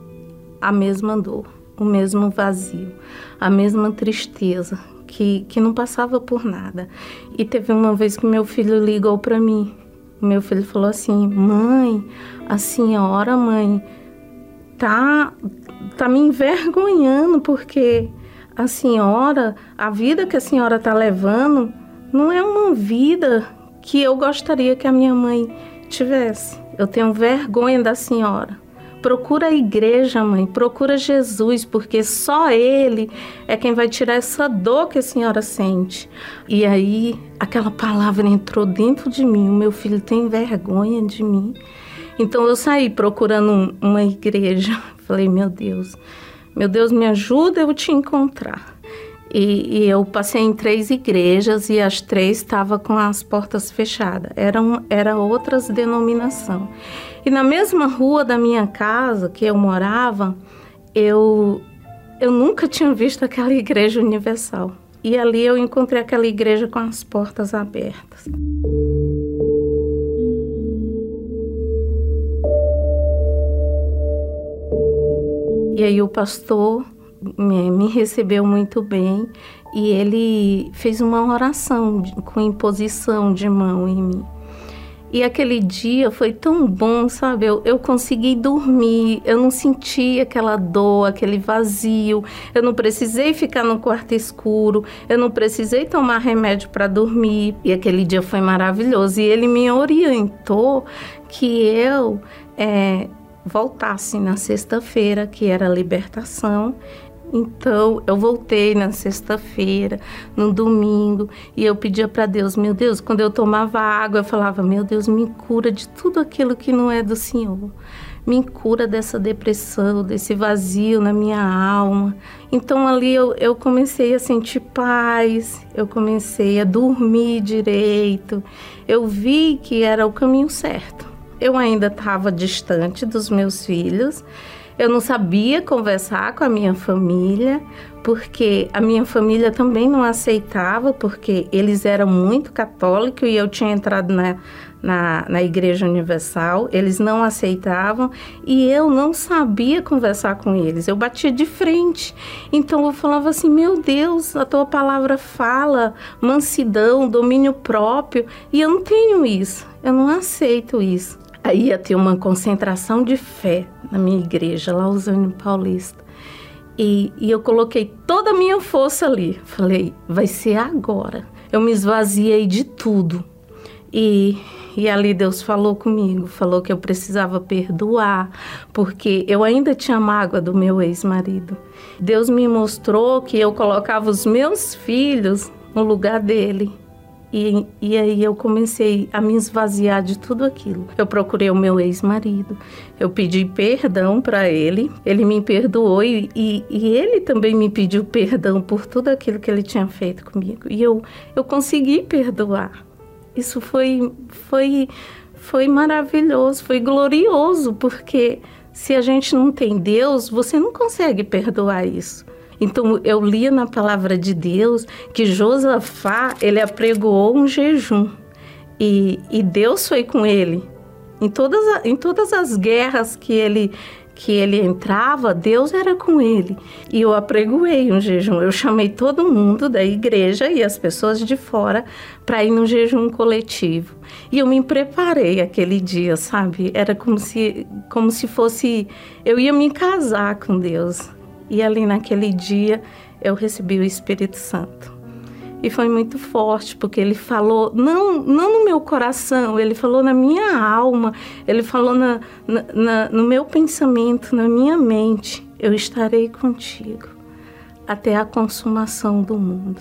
a mesma dor, o mesmo vazio, a mesma tristeza, que, que não passava por nada. E teve uma vez que meu filho ligou para mim. Meu filho falou assim: Mãe, a senhora, mãe, tá, tá me envergonhando porque a senhora, a vida que a senhora tá levando, não é uma vida que eu gostaria que a minha mãe tivesse. Eu tenho vergonha da senhora. Procura a igreja, mãe, procura Jesus, porque só Ele é quem vai tirar essa dor que a senhora sente. E aí, aquela palavra entrou dentro de mim: o meu filho tem vergonha de mim. Então eu saí procurando uma igreja. Falei, meu Deus, meu Deus, me ajuda eu te encontrar. E, e, eu passei em três igrejas e as três estavam com as portas fechadas. Eram era outras denominação. E na mesma rua da minha casa que eu morava, eu eu nunca tinha visto aquela igreja universal. E ali eu encontrei aquela igreja com as portas abertas. E aí o pastor me recebeu muito bem e ele fez uma oração com imposição de mão em mim. E aquele dia foi tão bom, sabe? Eu, eu consegui dormir, eu não senti aquela dor, aquele vazio, eu não precisei ficar no quarto escuro, eu não precisei tomar remédio para dormir. E aquele dia foi maravilhoso. E ele me orientou que eu é, voltasse na sexta-feira, que era a libertação, então eu voltei na sexta-feira, no domingo, e eu pedia para Deus, meu Deus, quando eu tomava água, eu falava, meu Deus, me cura de tudo aquilo que não é do Senhor. Me cura dessa depressão, desse vazio na minha alma. Então ali eu, eu comecei a sentir paz, eu comecei a dormir direito. Eu vi que era o caminho certo. Eu ainda estava distante dos meus filhos, eu não sabia conversar com a minha família, porque a minha família também não aceitava, porque eles eram muito católicos e eu tinha entrado na, na, na Igreja Universal, eles não aceitavam e eu não sabia conversar com eles, eu batia de frente. Então eu falava assim: meu Deus, a tua palavra fala mansidão, domínio próprio, e eu não tenho isso, eu não aceito isso. Ia ter uma concentração de fé na minha igreja, Lausanne Paulista. E, e eu coloquei toda a minha força ali. Falei, vai ser agora. Eu me esvaziei de tudo. E, e ali Deus falou comigo, falou que eu precisava perdoar, porque eu ainda tinha mágoa do meu ex-marido. Deus me mostrou que eu colocava os meus filhos no lugar dele. E, e aí eu comecei a me esvaziar de tudo aquilo. Eu procurei o meu ex-marido, eu pedi perdão para ele, ele me perdoou e, e, e, ele também me pediu perdão por tudo aquilo que ele tinha feito comigo. E eu, eu consegui perdoar. Isso foi, foi, foi maravilhoso, foi glorioso, porque se a gente não tem Deus, você não consegue perdoar isso. Então eu lia na palavra de Deus que Josafá ele apregoou um jejum e, e Deus foi com ele em todas, em todas as guerras que ele que ele entrava, Deus era com ele. E eu apregoei um jejum. Eu chamei todo mundo da igreja e as pessoas de fora para ir no jejum coletivo. E eu me preparei aquele dia, sabe? Era como se, como se fosse. Eu ia me casar com Deus. E ali naquele dia eu recebi o Espírito Santo. E foi muito forte, porque ele falou, não, não no meu coração, ele falou na minha alma, ele falou na, na, na, no meu pensamento, na minha mente: eu estarei contigo até a consumação do mundo.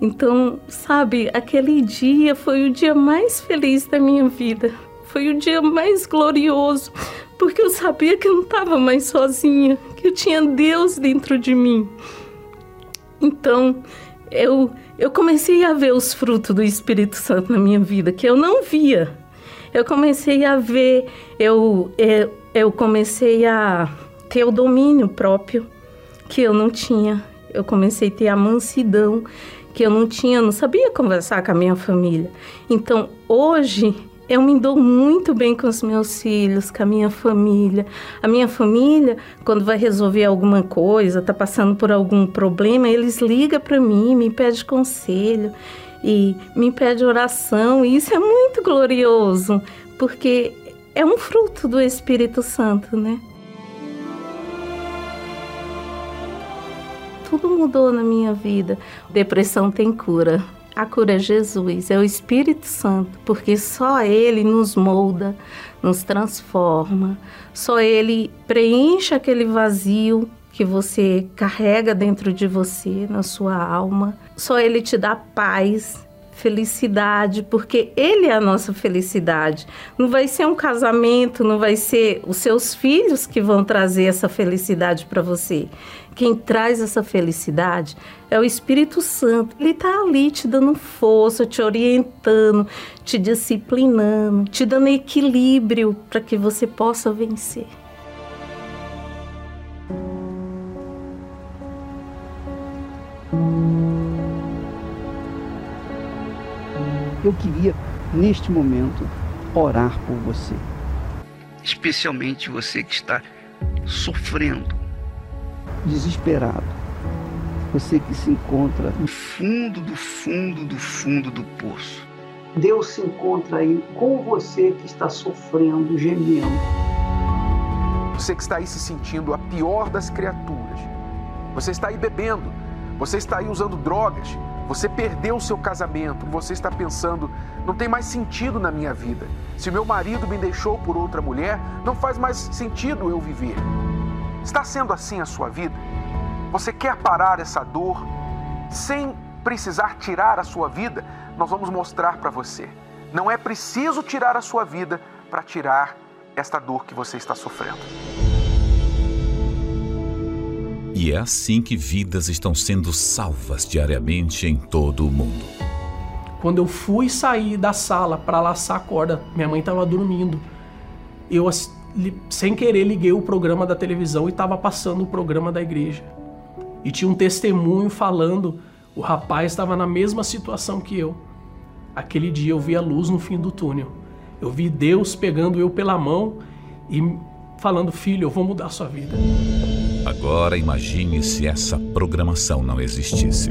Então, sabe, aquele dia foi o dia mais feliz da minha vida. Foi o dia mais glorioso, porque eu sabia que eu não estava mais sozinha, que eu tinha Deus dentro de mim. Então, eu, eu comecei a ver os frutos do Espírito Santo na minha vida, que eu não via. Eu comecei a ver, eu, eu, eu comecei a ter o domínio próprio que eu não tinha. Eu comecei a ter a mansidão que eu não tinha, não sabia conversar com a minha família. Então, hoje eu me dou muito bem com os meus filhos, com a minha família. A minha família, quando vai resolver alguma coisa, está passando por algum problema, eles ligam para mim, me pedem conselho e me pedem oração. E isso é muito glorioso, porque é um fruto do Espírito Santo, né? Tudo mudou na minha vida. Depressão tem cura. A cura é Jesus, é o Espírito Santo, porque só Ele nos molda, nos transforma, só Ele preenche aquele vazio que você carrega dentro de você, na sua alma, só Ele te dá paz, felicidade, porque Ele é a nossa felicidade. Não vai ser um casamento, não vai ser os seus filhos que vão trazer essa felicidade para você. Quem traz essa felicidade é o Espírito Santo. Ele está ali te dando força, te orientando, te disciplinando, te dando equilíbrio para que você possa vencer. eu queria, neste momento, orar por você. Especialmente você que está sofrendo, desesperado. Você que se encontra no fundo do fundo do fundo do poço. Deus se encontra aí com você que está sofrendo, gemendo. Você que está aí se sentindo a pior das criaturas. Você está aí bebendo. Você está aí usando drogas você perdeu o seu casamento, você está pensando, não tem mais sentido na minha vida. Se meu marido me deixou por outra mulher, não faz mais sentido eu viver. Está sendo assim a sua vida? Você quer parar essa dor sem precisar tirar a sua vida? Nós vamos mostrar para você. Não é preciso tirar a sua vida para tirar esta dor que você está sofrendo. E é assim que vidas estão sendo salvas diariamente em todo o mundo. Quando eu fui sair da sala para laçar a corda, minha mãe estava dormindo. Eu, sem querer, liguei o programa da televisão e estava passando o programa da igreja. E tinha um testemunho falando: o rapaz estava na mesma situação que eu. Aquele dia eu vi a luz no fim do túnel. Eu vi Deus pegando eu pela mão e falando: Filho, eu vou mudar a sua vida. Agora imagine se essa programação não existisse.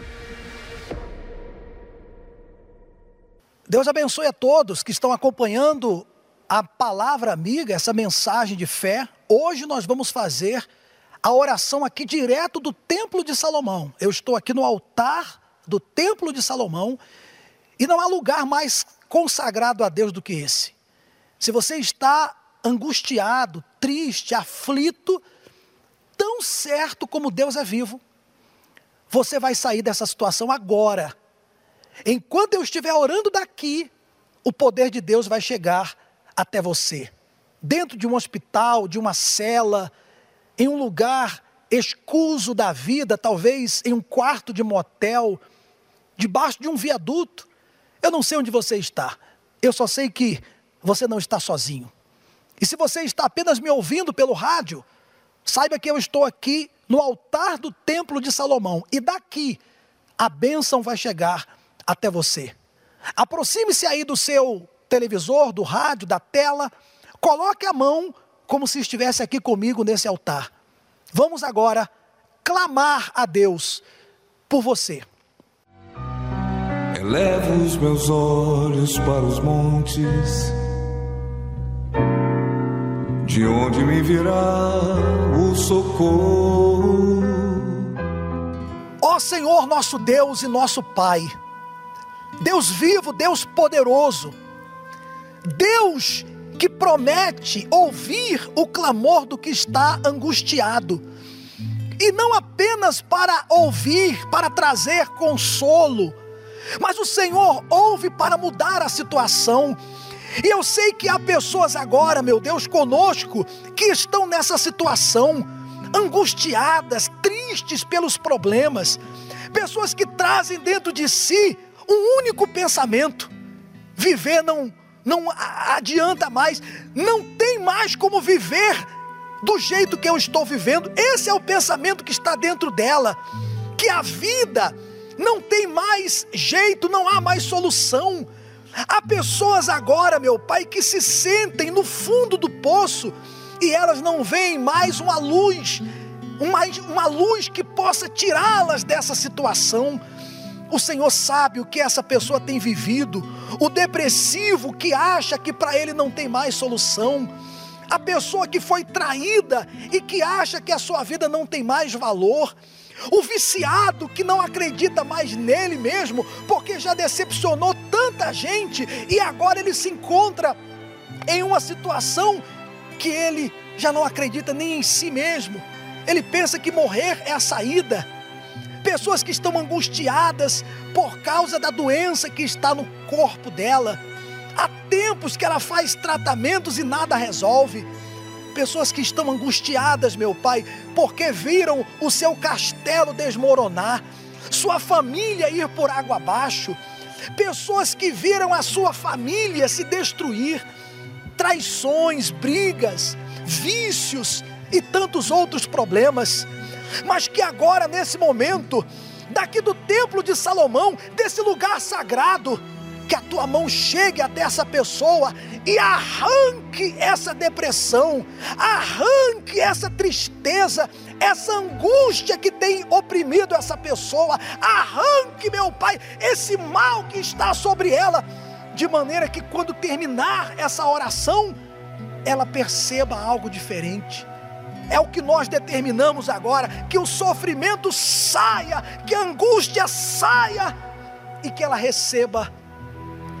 Deus abençoe a todos que estão acompanhando a palavra amiga, essa mensagem de fé. Hoje nós vamos fazer a oração aqui direto do Templo de Salomão. Eu estou aqui no altar do Templo de Salomão e não há lugar mais consagrado a Deus do que esse. Se você está angustiado, triste, aflito, tão certo como Deus é vivo, você vai sair dessa situação agora. Enquanto eu estiver orando daqui, o poder de Deus vai chegar até você. Dentro de um hospital, de uma cela, em um lugar escuso da vida, talvez em um quarto de motel, debaixo de um viaduto. Eu não sei onde você está. Eu só sei que você não está sozinho. E se você está apenas me ouvindo pelo rádio, saiba que eu estou aqui no altar do Templo de Salomão. E daqui a bênção vai chegar até você. Aproxime-se aí do seu televisor, do rádio, da tela. Coloque a mão como se estivesse aqui comigo nesse altar. Vamos agora clamar a Deus por você. Elevo os meus olhos para os montes, de onde me virá o socorro. Ó Senhor nosso Deus e nosso Pai, Deus vivo, Deus poderoso, Deus que promete ouvir o clamor do que está angustiado. E não apenas para ouvir, para trazer consolo, mas o Senhor ouve para mudar a situação. E eu sei que há pessoas agora, meu Deus, conosco, que estão nessa situação, angustiadas, tristes pelos problemas, pessoas que trazem dentro de si um único pensamento: viver não não adianta mais, não tem mais como viver do jeito que eu estou vivendo. Esse é o pensamento que está dentro dela, que a vida não tem mais jeito, não há mais solução. Há pessoas agora, meu pai, que se sentem no fundo do poço e elas não veem mais uma luz, uma, uma luz que possa tirá-las dessa situação. O Senhor sabe o que essa pessoa tem vivido, o depressivo que acha que para ele não tem mais solução, a pessoa que foi traída e que acha que a sua vida não tem mais valor, o viciado que não acredita mais nele mesmo, porque já decepcionou tanta gente e agora ele se encontra em uma situação que ele já não acredita nem em si mesmo. Ele pensa que morrer é a saída pessoas que estão angustiadas por causa da doença que está no corpo dela. Há tempos que ela faz tratamentos e nada resolve. Pessoas que estão angustiadas, meu Pai, porque viram o seu castelo desmoronar, sua família ir por água abaixo. Pessoas que viram a sua família se destruir, traições, brigas, vícios e tantos outros problemas mas que agora, nesse momento, daqui do templo de Salomão, desse lugar sagrado, que a tua mão chegue até essa pessoa e arranque essa depressão, arranque essa tristeza, essa angústia que tem oprimido essa pessoa, arranque, meu Pai, esse mal que está sobre ela, de maneira que quando terminar essa oração, ela perceba algo diferente é o que nós determinamos agora: que o sofrimento saia, que a angústia saia e que ela receba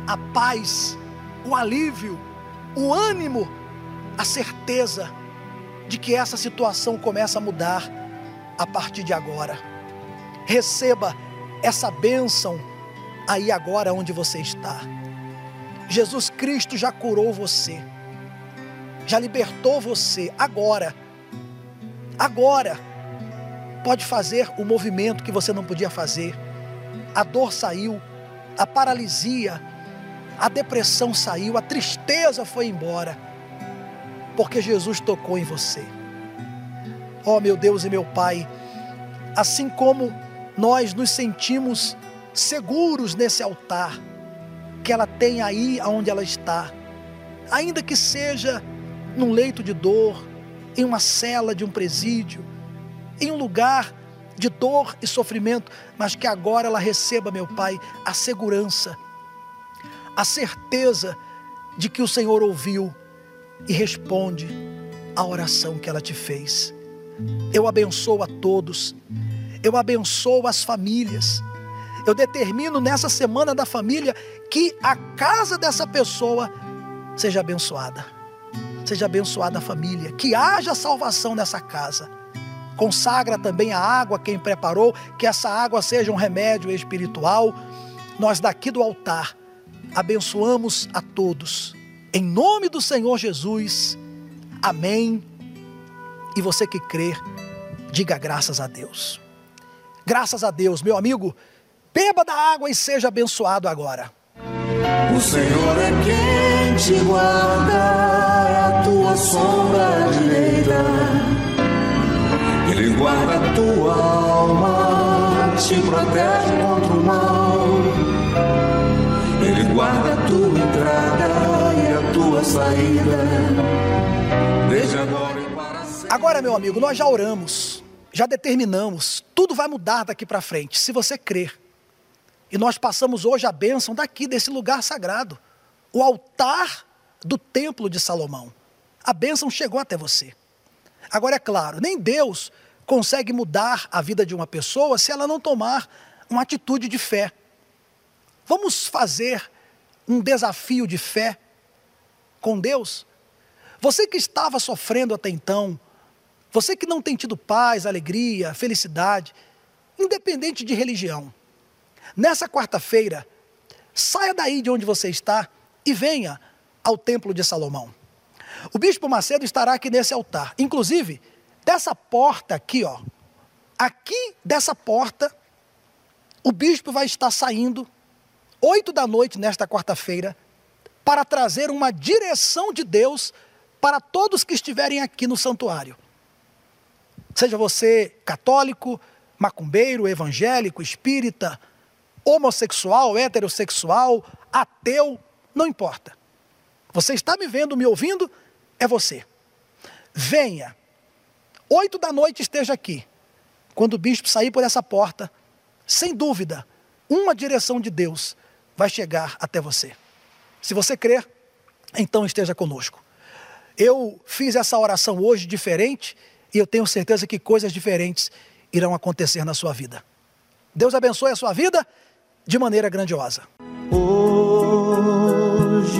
a paz, o alívio, o ânimo, a certeza de que essa situação começa a mudar a partir de agora. Receba essa bênção aí agora onde você está. Jesus Cristo já curou você, já libertou você agora agora pode fazer o movimento que você não podia fazer. A dor saiu, a paralisia, a depressão saiu, a tristeza foi embora, porque Jesus tocou em você. Oh, meu Deus e meu Pai, assim como nós nos sentimos seguros nesse altar, que ela tem aí aonde ela está, ainda que seja num leito de dor, em uma cela de um presídio, em um lugar de dor e sofrimento, mas que agora ela receba, meu Pai, a segurança, a certeza de que o Senhor ouviu e responde a oração que ela te fez. Eu abençoo a todos, eu abençoo as famílias. Eu determino nessa semana da família que a casa dessa pessoa seja abençoada Seja abençoada a família, que haja salvação nessa casa. Consagra também a água quem preparou, que essa água seja um remédio espiritual. Nós daqui do altar abençoamos a todos. Em nome do Senhor Jesus. Amém E você que crer, diga graças a Deus. Graças a Deus, meu amigo, beba da água e seja abençoado agora. O Senhor é quem te guarda, a tua sombra direita. Ele guarda a tua alma, te protege contra o mal. Ele guarda a tua entrada e a tua saída, desde agora e para sempre. Agora, meu amigo, nós já oramos, já determinamos, tudo vai mudar daqui para frente, se você crer. E nós passamos hoje a bênção daqui, desse lugar sagrado, o altar do templo de Salomão. A bênção chegou até você. Agora, é claro, nem Deus consegue mudar a vida de uma pessoa se ela não tomar uma atitude de fé. Vamos fazer um desafio de fé com Deus? Você que estava sofrendo até então, você que não tem tido paz, alegria, felicidade, independente de religião, nessa quarta-feira, saia daí de onde você está e venha ao Templo de Salomão. O Bispo Macedo estará aqui nesse altar. Inclusive, dessa porta aqui, ó, aqui dessa porta, o bispo vai estar saindo, oito da noite nesta quarta-feira, para trazer uma direção de Deus para todos que estiverem aqui no santuário. Seja você católico, macumbeiro, evangélico, espírita, homossexual, heterossexual, ateu, não importa. Você está me vendo, me ouvindo? É você. Venha. Oito da noite esteja aqui. Quando o bispo sair por essa porta, sem dúvida, uma direção de Deus vai chegar até você. Se você crer, então esteja conosco. Eu fiz essa oração hoje diferente e eu tenho certeza que coisas diferentes irão acontecer na sua vida. Deus abençoe a sua vida de maneira grandiosa.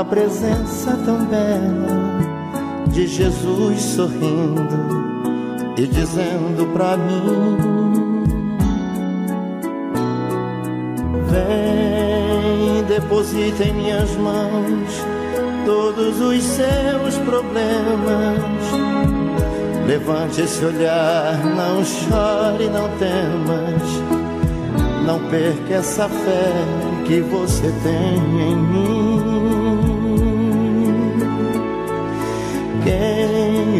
a presença tão bela de Jesus sorrindo e dizendo pra mim: Vem, deposita em minhas mãos todos os seus problemas. Levante esse olhar, não chore, não temas. Não perca essa fé que você tem em mim.